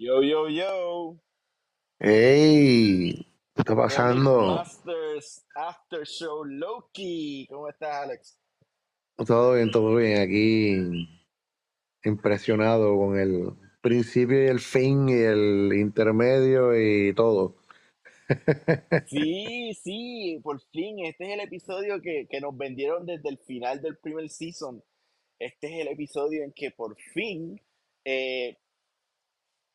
Yo, yo, yo. ¡Ey! ¿Qué está pasando? Masters After Show Loki. ¿Cómo estás, Alex? Todo bien, todo bien. Aquí impresionado con el principio y el fin y el intermedio y todo. Sí, sí, por fin. Este es el episodio que, que nos vendieron desde el final del primer season. Este es el episodio en que por fin eh,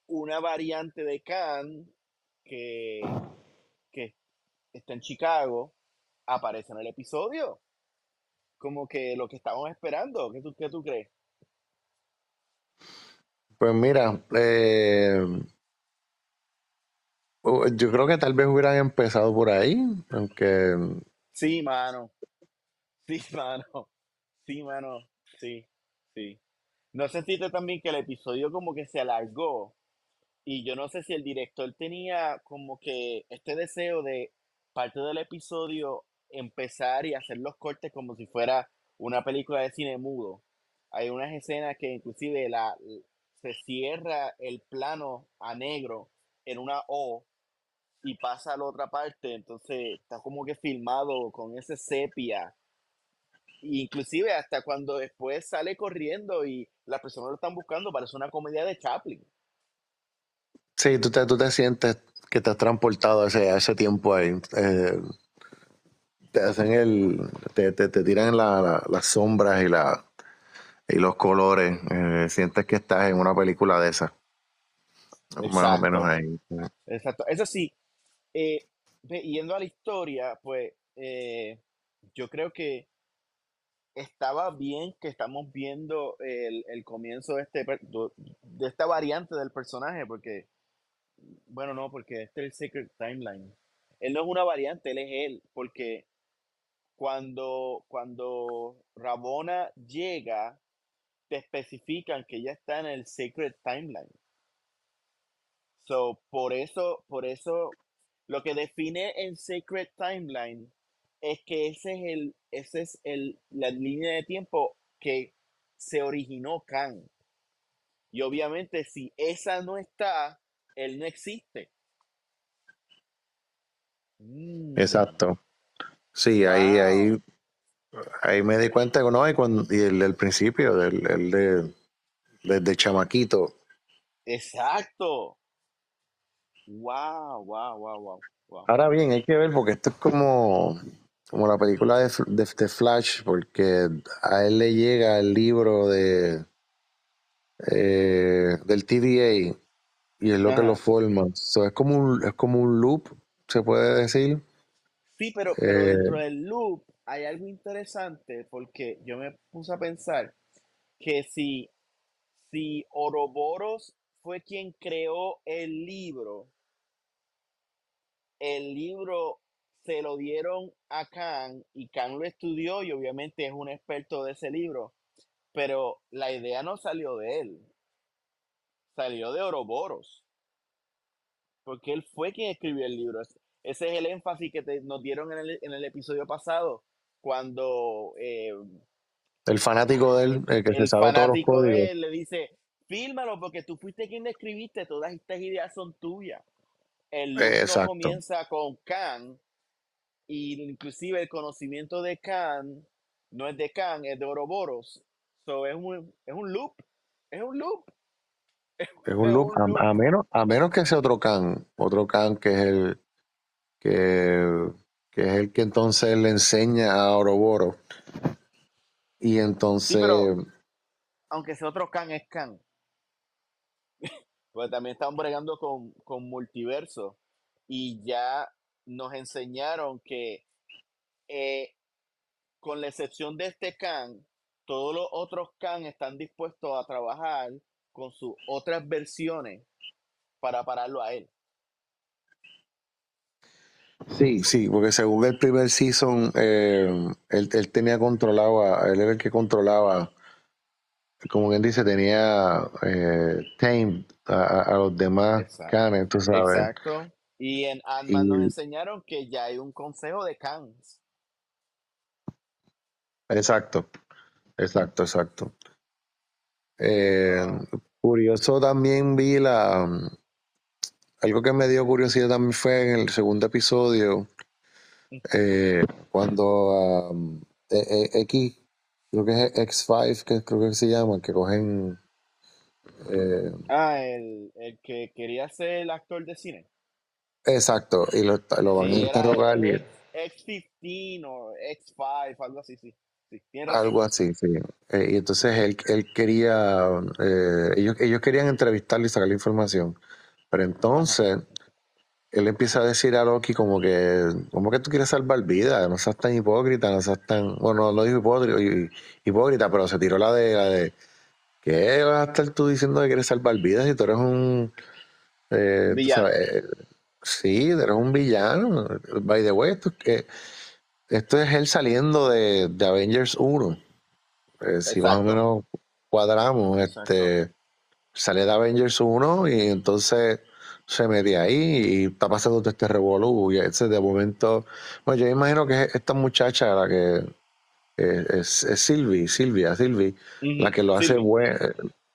una variante de Khan que, que está en Chicago aparece en el episodio. Como que lo que estábamos esperando. ¿Qué tú, qué tú crees? Pues mira, eh, uh, yo creo que tal vez hubieran empezado por ahí, aunque Sí, mano. Sí, mano. Sí, mano. Sí, sí. ¿No sentiste también que el episodio como que se alargó? Y yo no sé si el director tenía como que este deseo de parte del episodio empezar y hacer los cortes como si fuera una película de cine mudo. Hay unas escenas que inclusive la, se cierra el plano a negro en una O y pasa a la otra parte, entonces está como que filmado con ese sepia. Inclusive hasta cuando después sale corriendo y las personas lo están buscando, parece una comedia de Chaplin. Sí, tú te, tú te sientes que te has transportado a ese, a ese tiempo ahí. Eh, te hacen el, te, te, te tiran la- la- las sombras y, la, y los colores. eh, sientes que estás en una película de esas. Más o menos Exacto, ahí. exacto. Eso sí, eh, yendo a la historia, pues eh, yo creo que estaba bien que estamos viendo el, el comienzo de, este, de esta variante del personaje, porque, bueno, no, porque este es el Secret Timeline. Él no es una variante, él es él, porque cuando, cuando Rabona llega, te especifican que ella está en el Secret Timeline. So, por eso, por eso, lo que define el Sacred Timeline es que ese es el, ese es el, la línea de tiempo que se originó Khan. Y obviamente, si esa no está, él no existe. Mm, Exacto. Sí, ahí, wow. ahí, ahí me di cuenta que no, y, cuando, y el, el principio, del, el de, desde chamaquito. Exacto. Wow, wow, wow, wow, wow. Ahora bien, hay que ver porque esto es como, como la película de, de, de Flash, porque a él le llega el libro de eh, del TVA y es lo que lo forma. So, es como un, es como un loop, se puede decir. Sí, pero, pero Eh, dentro del loop hay algo interesante porque yo me puse a pensar que si, si Ouroboros fue quien creó el libro, el libro se lo dieron a Khan y Khan lo estudió y obviamente es un experto de ese libro, pero la idea no salió de él, salió de Ouroboros, porque él fue quien escribió el libro. Es- Ese es el énfasis que te- nos dieron en el, en el episodio pasado, cuando eh, el fanático de él, el, el que se sabe todos los fanático de códigos. él le dice, fírmalo porque tú fuiste quien escribiste, todas estas ideas son tuyas. El Exacto. comienza con Khan y inclusive el conocimiento de Khan no es de Khan, es de Ouroboros. So es un, es un loop, es un loop, Es un loop, a, a menos, a menos que sea otro Khan, otro Khan que es el que, que es el que entonces le enseña a Ouroboros. Y Sí, entonces, pero aunque sea otro Khan, es Khan. Porque también están bregando con, con multiverso y ya nos enseñaron que eh, con la excepción de este Khan, todos los otros Khan están dispuestos a trabajar con sus otras versiones para pararlo a él. sí, sí, porque según el primer season, eh, él, él tenía controlado, a- él era el que controlaba, como quien dice, tenía eh, tamed a, a- los demás Exacto. Khanes, tú sabes. Exacto. Y en Ant-Man nos enseñaron que ya hay un consejo de Khans. exacto, exacto, exacto. Eh, eso también vi la... Algo que me dio curiosidad también fue en el segundo episodio, eh, cuando um, eh, eh, X, creo que es X5, que creo que se llama, que cogen... eh, Ah, el, el que quería ser el actor de cine. exacto, y lo, lo van a interrogar y X, X15 o X5, algo así, sí. Sí algo así, sí. Eh, y entonces él, él quería, eh, ellos, ellos querían entrevistarle y sacarle información. Pero Ajá. entonces él empieza a decir a Loki como que, como que tú quieres salvar vidas, no seas tan hipócrita, no seas tan, bueno, no dijo hipócrita, hipócrita, pero se tiró la de, la de, ¿qué vas a estar tú diciendo que quieres salvar vidas si tú eres un, eh, Villano. sabes, eh, sí, eres un villano, by the way, esto, es que- esto es él saliendo de, de Avengers 1, Eh, si más o menos cuadramos, Exacto. este, sale de Avengers 1 y entonces se mete ahí y está pasando todo este revolú y ese de momento, bueno, yo imagino que es esta muchacha la que eh, es, es Sylvie, Silvia, Sylvie, la que lo hace buen,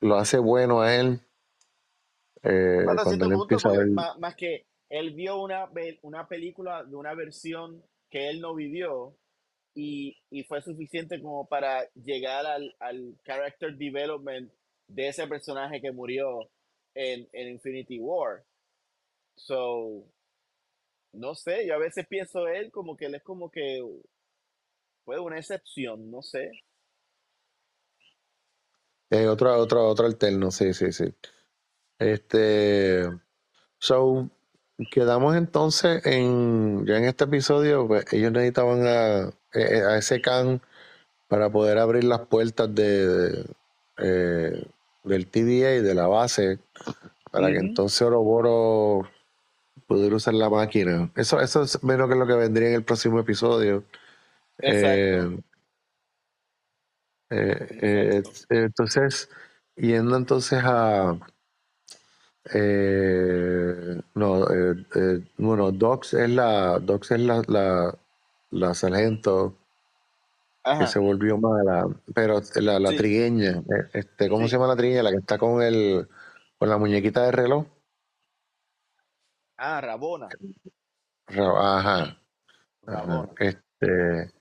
lo hace bueno a él eh, cuando él empieza a ver, más, más que él vio una, una película de una versión que él no vivió y, y fue suficiente como para llegar al, al character development de ese personaje que murió en, en Infinity War. So, no sé, yo a veces pienso él como que él es como que fue una excepción, no sé. eh, otro, otro, otro alterno, sí, sí, sí. Este, so, quedamos entonces en, ya en este episodio, pues ellos necesitaban a, eh, a ese can para poder abrir las puertas de, eh, del TVA y de la base para que entonces Oroboro pudiera usar la máquina. Eso, eso es menos que lo que vendría en el próximo episodio. Eh, Exacto, eh, eh, exacto. entonces, yendo entonces a eh, no, eh, eh, bueno, Docs es la Docs es la, la, la sargento que se Ajá, volvió mala, pero la, la sí, trigueña, eh, este, ¿cómo se llama la trigueña? La que está con el con la muñequita de reloj. Ah, Rabona, Ra- Ajá, ajá. Rabona. Este,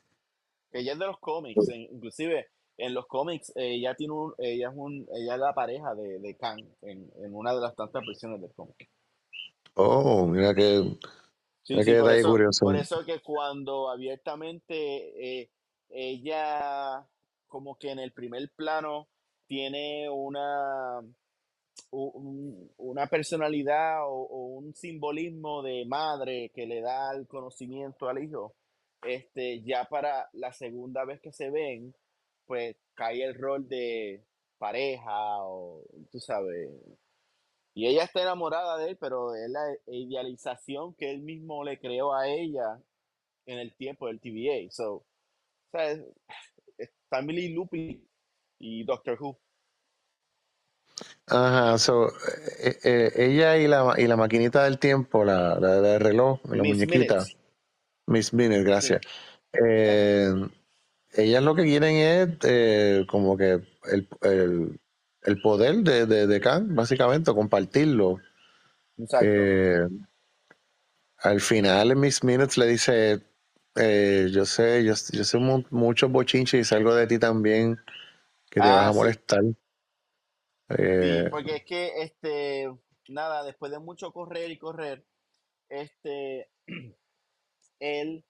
que ella es de los cómics, en- inclusive en los cómics ella tiene un, ella es un, ella es la pareja de, de Kang en, en una de las tantas versiones del cómic. oh, mira que, Sí, mira sí, qué por eso, curioso. por eso que cuando abiertamente eh, ella como que en el primer plano tiene una un- una personalidad o, o un simbolismo de madre que le da el conocimiento al hijo, este, ya para la segunda vez que se ven, pues cae el rol de pareja o tú sabes. Y ella está enamorada de él, pero es la idealización que él mismo le creó a ella en el tiempo del TVA. So, o sea, es, es Family Loopy y Doctor Who. Ajá, so, eh, eh, ella y la, y la maquinita del tiempo, la, la del reloj, la Miss muñequita, Minutes. Miss Minute, Sí. gracias. Eh, ellas lo que quieren es eh, como que el, el, el poder de, de, de Khan, básicamente, compartirlo. Exacto. Eh, al final, Miss Minutes le dice, eh, yo sé, yo, yo sé mu- muchos bochinches y salgo de ti también, que te vas Ah, a sí. molestar. Sí, porque es que, este, nada, después de mucho correr y correr, este, él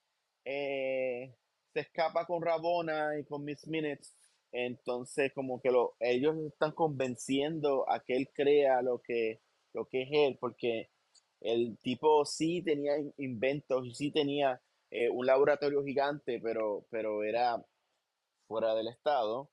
eh, se escapa con Rabona y con Miss Minutes. Entonces, como que lo, ellos están convenciendo a que él crea lo que, lo que es él, porque el tipo sí tenía in- inventos y sí tenía eh, un laboratorio gigante, pero, pero era fuera del estado.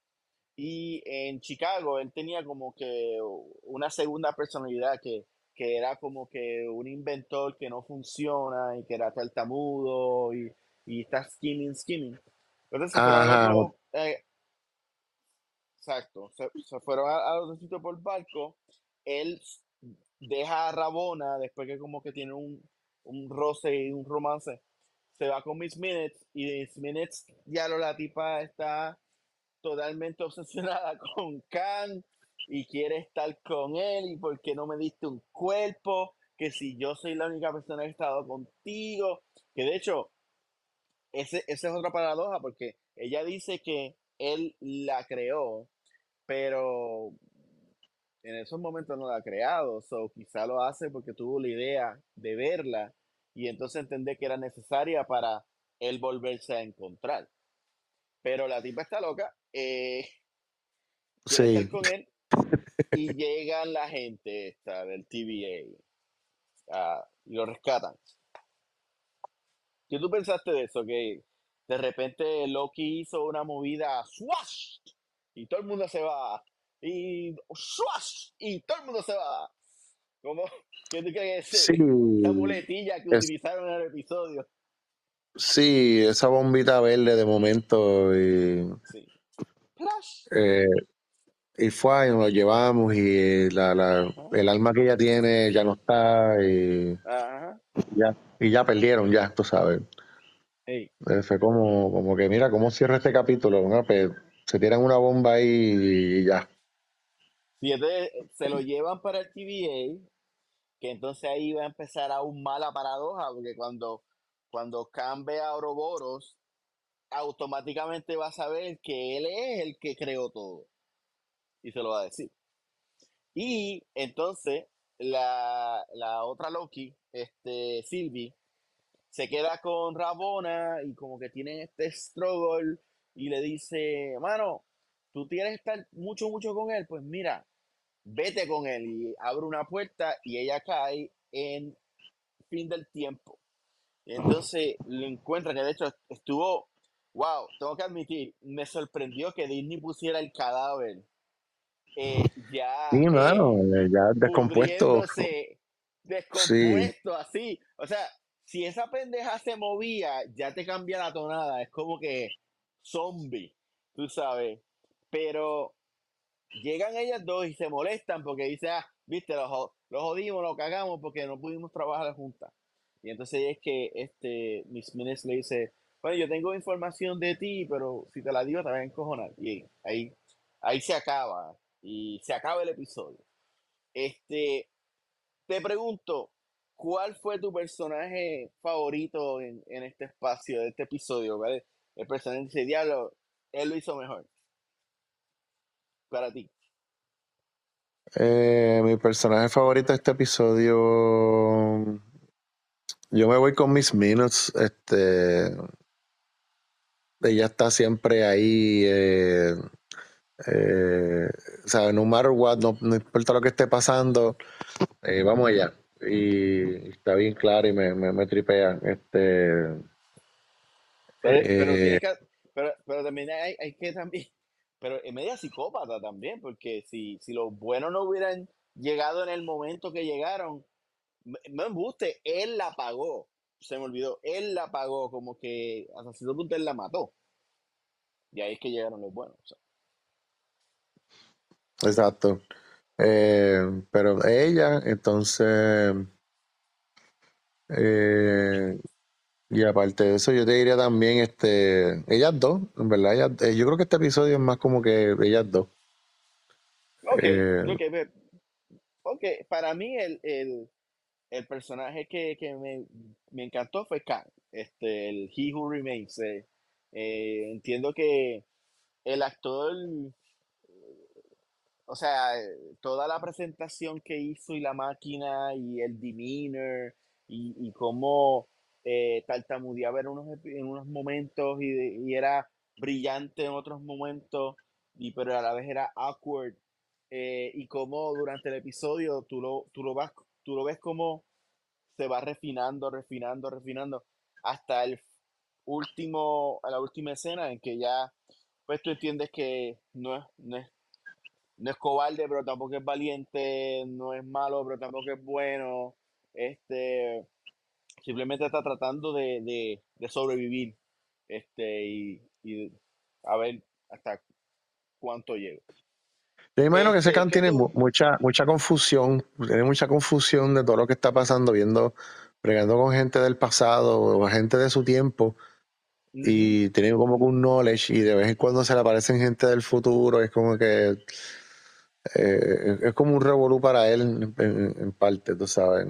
Y en Chicago él tenía como que una segunda personalidad que, que era como que un inventor que no funciona y que era tartamudo y, y está skimming, skimming. Entonces se fueron ajá, otro, eh, exacto, se, se fueron a- al otro sitio por barco. Él deja a Rabona después que como que tiene un, un roce y un romance. Se va con Miss Minutes y Miss Minutes, ya lo, la tipa está totalmente obsesionada con Khan y quiere estar con él y por qué no me diste un cuerpo, que si yo soy la única persona que he estado contigo, que de hecho, ese, esa es otra paradoja porque ella dice que él la creó, pero en esos momentos no la ha creado, so quizá lo hace porque tuvo la idea de verla y entonces entender que era necesaria para él volverse a encontrar. Pero la tipa está loca, eh, Sí, con él y llegan la gente esta del TVA ah, y lo rescatan. ¿Qué tú pensaste de eso? Que de repente Loki hizo una movida swash y todo el mundo se va y swash y todo el mundo se va. ¿Cómo? ¿Qué tú crees sí, esa muletilla que es- utilizaron en el episodio? sí, esa bombita verde de momento y, Sí. Eh, y fue y nos lo llevamos y la, la, Ajá. el alma que ella tiene ya no está y Ajá. ya, y ya perdieron, ya, tú sabes. Ey. Eh, Fue como, como que mira cómo cierra este capítulo, ¿no? Pues, se tiran una bomba ahí y ya. Entonces se lo llevan para el TVA, que entonces ahí va a empezar aún más la paradoja, porque cuando, cuando Khan ve a Ouroboros, automáticamente va a saber que él es el que creó todo. Y se lo va a decir. Y entonces la, la otra Loki, este Sylvie, se queda con Rabona y como que tienen este struggle y le dice, mano, tú quieres estar mucho, mucho con él, pues mira, vete con él y abre una puerta y ella cae en fin del tiempo. Entonces lo encuentra, que de hecho estuvo, wow, tengo que admitir, me sorprendió que Disney pusiera el cadáver eh, ya Sí, eh, mano, eh, ya descompuesto. descompuesto, así. O sea, si esa pendeja se movía, ya te cambia la tonada. Es como que zombie, tú sabes. Pero llegan ellas dos y se molestan porque dice, ah, viste, los, jo- los jodimos, los cagamos porque no pudimos trabajar juntas. Y entonces es que este Miss Minutes le dice, bueno, yo tengo información de ti, pero si te la digo te vas a encojonar. Y ahí, ahí se acaba. Y se acaba el episodio. Este, te pregunto, ¿cuál fue tu personaje favorito en, en este espacio, de este episodio? ¿Cuál es el personaje dice, diablo, él lo hizo mejor? Para ti. Eh, mi personaje favorito de este episodio. Yo me voy con Miss Minutes. Este. Ella está siempre ahí. Eh, eh, o sea, no matter what, no, no importa lo que esté pasando, eh, vamos allá. Y está bien claro y me, me, me tripea. Este. Pero, pero, Eh, que- pero, pero también hay, hay que también, pero es media psicópata también, porque si, si los buenos no hubieran llegado en el momento que llegaron, m- no embuste, él la pagó, se me olvidó, él la pagó, como que hasta cierto punto él la mató. Y ahí es que llegaron los buenos. o sea. Exacto. Eh, pero ella, entonces, eh, y aparte de eso, yo te diría también, este, ellas dos, en verdad, ellas- eh, yo creo que este episodio es más como que ellas dos. Ok, Eh, ok, ve- ok, para mí el, el, el personaje que, que me, me encantó fue Kang, este, el He Who Remains. entiendo que el actor, o sea, eh, toda la presentación que hizo y la máquina y el demeanor y, y cómo eh, tartamudeaba en unos, en unos momentos y, y era brillante en otros momentos, y, pero a la vez era awkward. eh, y cómo durante el episodio tú lo, tú lo vas, tú lo ves como se va refinando, refinando, refinando, hasta el último, a la última escena en que ya, pues tú entiendes que no es, no es, no es cobarde, pero tampoco es valiente, no es malo, pero tampoco es bueno, este, simplemente está tratando de, de, de sobrevivir, este, y, y a ver hasta cuánto llega. yo imagino que ese Este, ¿qué tiene mucha, mucha confusión, tiene mucha confusión de todo lo que está pasando, viendo, bregando con gente del pasado o gente de su tiempo, y tiene como que un knowledge, y de vez en cuando se le aparecen gente del futuro, es como que eh, es como un revolú para él en, en- en parte, tú sabes.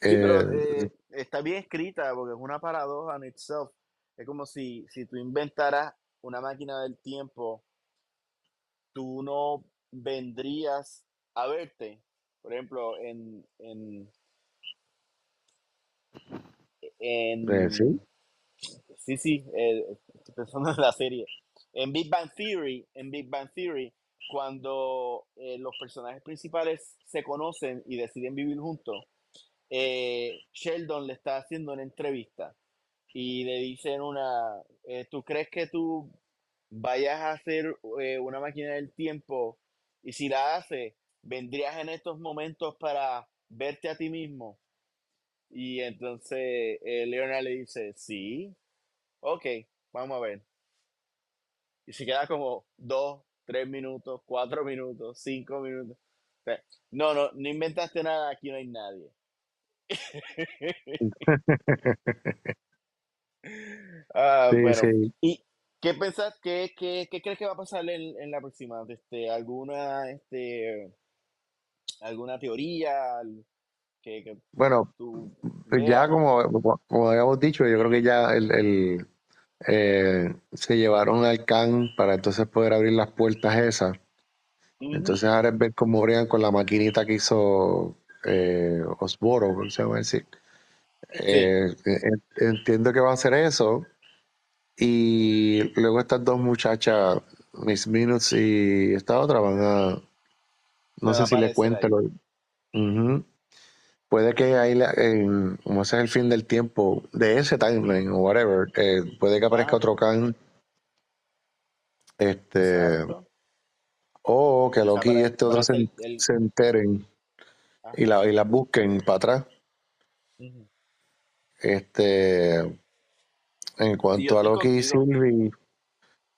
Sí, pero Eh, eh, está bien escrita porque es una paradoja en itself. Es como si, si tú inventaras una máquina del tiempo, tú no vendrías a verte. Por ejemplo, en, en, sí, en sí, sí, eh, estoy pensando en la serie. En Big Bang Theory, en Big Bang Theory, cuando eh, los personajes principales se conocen y deciden vivir juntos, eh, Sheldon le está haciendo una entrevista y le dicen una, eh, ¿tú crees que tú vayas a hacer eh, una máquina del tiempo y si la haces, vendrías en estos momentos para verte a ti mismo? Y entonces Leonard le dice, sí, ok, vamos a ver. Y se queda como dos, tres minutos, cuatro minutos, cinco minutos. O sea, no, no, no inventaste nada, aquí no hay nadie. Ah, sí, bueno, sí. ¿y qué pensás, qué, qué, qué crees que va a pasar en, en la próxima? Este, ¿alguna, este, alguna teoría al- que, que Bueno, tú pues ya como, como habíamos dicho, yo creo que ya el, el, eh, se llevaron al can para entonces poder abrir las puertas esas. Entonces ahora es ver cómo bregan con la maquinita que hizo eh, Osboro, ¿cómo se llama decir? Sí, Eh, en- entiendo que va a hacer eso. Y luego estas dos muchachas, Miss Minutes y esta otra, van a, no van a sé si le lo. Puede que ahí, como ese es el fin del tiempo de ese timeline o whatever, eh, puede que aparezca otro Khan, este, exacto. o que Quizá Loki y este otro se, el, se enteren y la, y la busquen para atrás. Este, en cuanto a Loki y. Sylvie,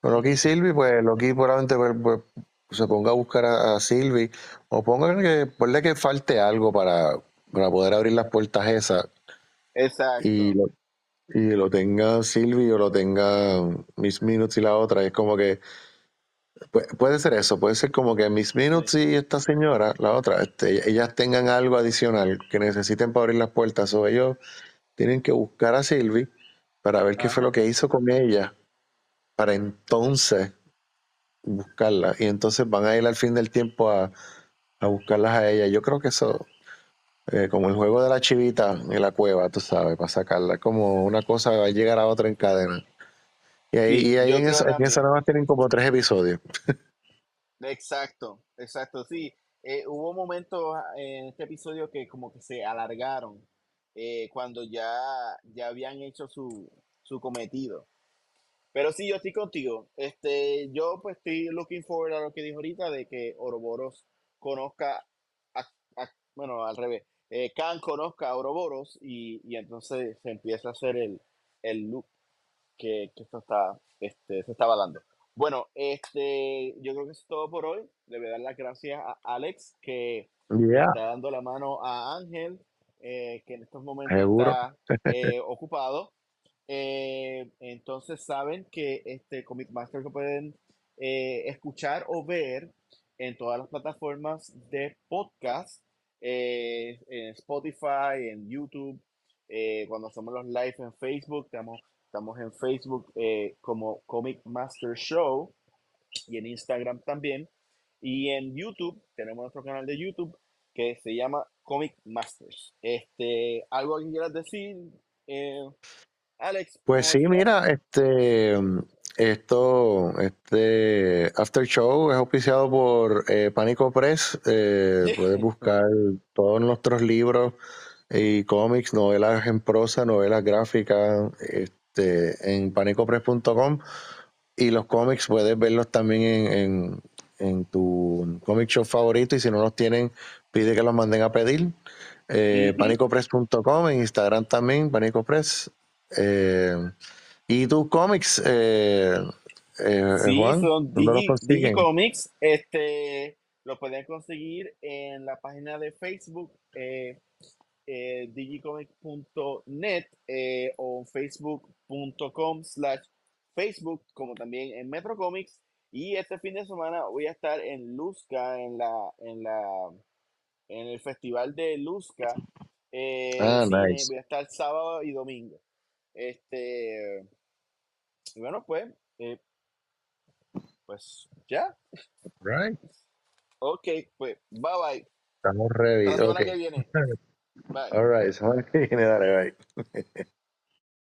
Loki y Sylvie, pues Loki probablemente pues, pues, se ponga a buscar a, a Sylvie, o ponga que, ponle que falte algo para, para poder abrir las puertas esas y Exacto. lo, y lo tenga Sylvie o lo tenga Miss Minutes y la otra. Es como que pu- puede ser eso, puede ser como que Miss Minutes y esta señora, la otra, este, ellas tengan algo adicional que necesiten para abrir las puertas, o ellos tienen que buscar a Sylvie para ver qué fue lo que hizo con ella, para entonces buscarla. Y entonces van a ir al fin del tiempo a, a buscarlas a ella. Yo creo que eso, eh, como el juego de la chivita en la cueva, tú sabes, para sacarla, como una cosa va a llegar a otra en cadena. Y ahí, Sí, y ahí en esa, en nada más tienen como tres episodios. Exacto, exacto, sí. Eh, hubo momentos ah, en este episodio que como que se alargaron eh, cuando ya, ya habían hecho su, su cometido. Pero sí, yo estoy contigo. Este, yo pues estoy looking forward a lo que dijo ahorita de que Ouroboros conozca, a, a- bueno, al revés, eh, Khan conozca a Ouroboros y, y entonces se empieza a hacer el, el loop que, que esto está, este, se estaba dando. Bueno, este, yo creo que eso es todo por hoy. Le voy a dar las gracias a Alex que está dando la mano a Ángel, eh, que en estos momentos seguro. está eh, ocupado. Eh, entonces saben que este Comic Master lo pueden escuchar o ver en todas las plataformas de podcast, eh, en Spotify, en YouTube, eh, cuando hacemos los live en Facebook, estamos, estamos en Facebook eh, como Comic Master Show y en Instagram también. Y en YouTube, tenemos nuestro canal de YouTube que se llama Comic Masters. Este, ¿Algo que quieras decir? Alex, Pues sí, mira, este, esto, este After Show es auspiciado por eh, Pánico Press. Eh, puedes buscar todos nuestros libros y cómics, novelas en prosa, novelas gráficas, este, en panicopress.com y los cómics puedes verlos también en, en, en tu comic shop favorito y si no los tienen, pide que los manden a pedir. Eh, panicopress.com, en Instagram también, panicopress. Eh, ¿Y tus cómics, eh, eh, Sí, Juan? son ¿Dónde los Digi, consiguen? Digicomics. Este, lo pueden conseguir en la página de Facebook, eh, eh, digicomic.net eh, o facebook.com slash Facebook, como también en Metro Comics Y este fin de semana voy a estar en Luzca, en la, en la, en el festival de Luzca, eh, Ah, nice. voy a estar sábado y domingo. Este, bueno, pues, eh, pues ya, Right. ok, pues, bye bye. Estamos ready. La semana Ok. que viene. Bye. All right. Semana que viene, dale, bye.